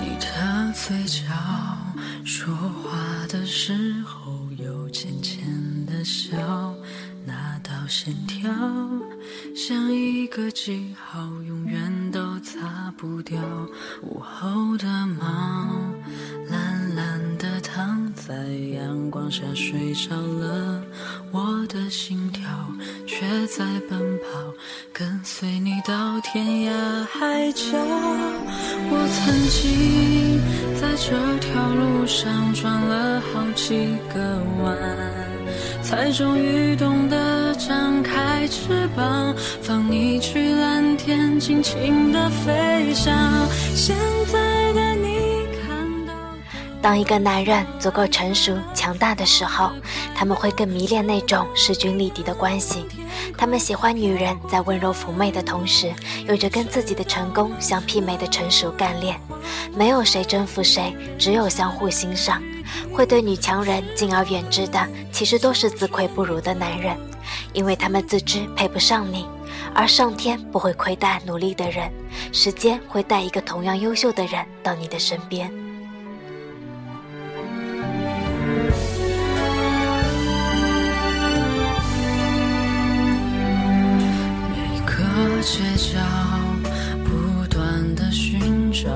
你的嘴角说话的时候有浅浅的笑，那道线条像一个记号，永远都擦不掉。午后的猫躺在阳光下睡着了，我的心跳却在奔跑，跟随你到天涯海角。我曾经在这条路上转了好几个弯，才终于懂得张开翅膀，放你去蓝天，尽情的飞翔。现在。当一个男人足够成熟、强大的时候，他们会更迷恋那种势均力敌的关系。他们喜欢女人在温柔妩媚的同时，有着跟自己的成功相媲美的成熟干练。没有谁征服谁，只有相互欣赏。会对女强人敬而远之的，其实都是自愧不如的男人，因为他们自知配不上你。而上天不会亏待努力的人，时间会带一个同样优秀的人到你的身边。街角，不断的寻找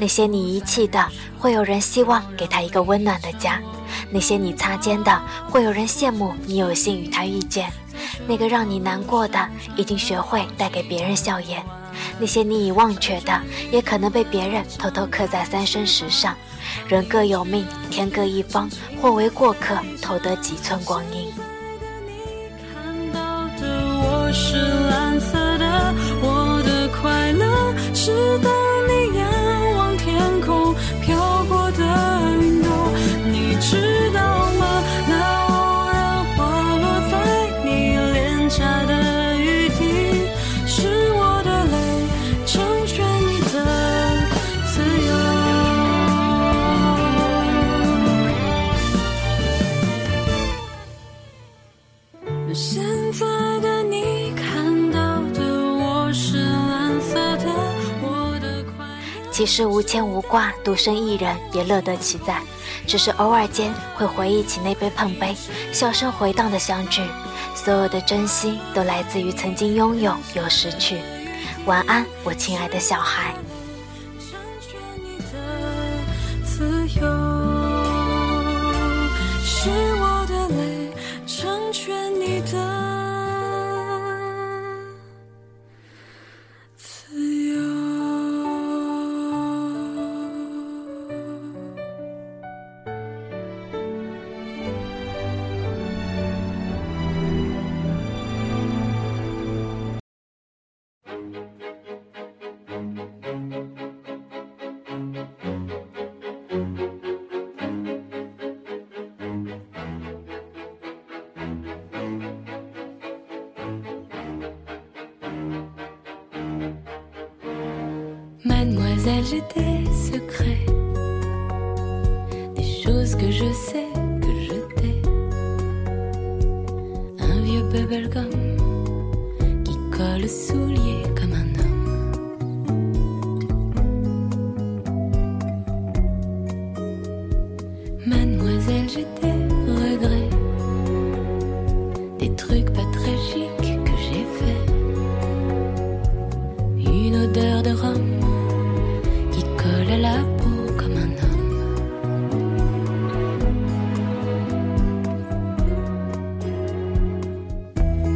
那些你遗弃的，会有人希望给他一个温暖的家；那些你擦肩的，会有人羡慕你有幸与他遇见；那个让你难过的，已经学会带给别人笑颜；那些你已忘却的，也可能被别人偷偷刻在三生石上。人各有命，天各一方，或为过客，偷得几寸光阴。看到的我是蓝色的，现在的你看到的我是蓝色的，我的快乐。其实无牵无挂，独身一人也乐得其在，只是偶尔间会回忆起那杯碰杯，笑声回荡的相聚。所有的珍惜都来自于曾经拥有又失去。晚安，我亲爱的小孩。成全你的自由，Mademoiselle, j'ai des secrets, des choses que je sais que je t'ai. Un vieux bubblegum qui colle aux la peau comme un homme.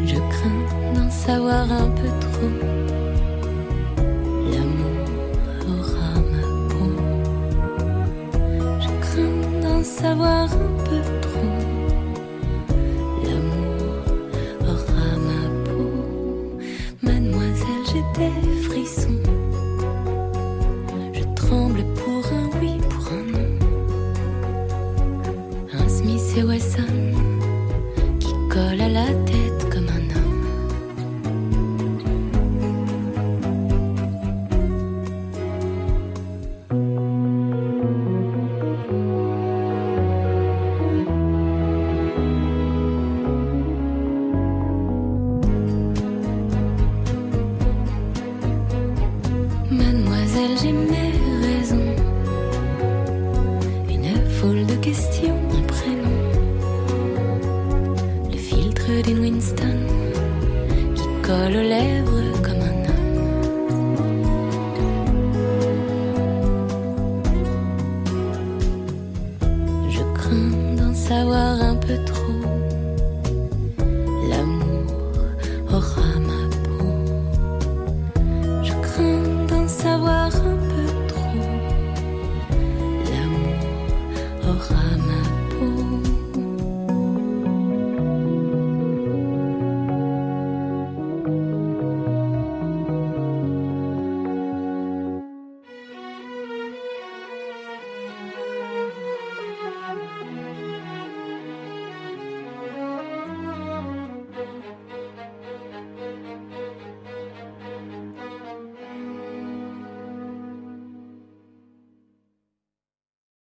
Je crains d'en savoir un peu trop. L'amour aura ma peau. Je crains d'en savoir un peu trop. L'amour aura ma peau. Mademoiselle, j'ai des frissons. colle à la tête comme un homme. Mademoiselle, j'ai mes raisons. Une foule de questions. Qui colle aux lèvres comme un homme. Je crains d'en savoir un peu trop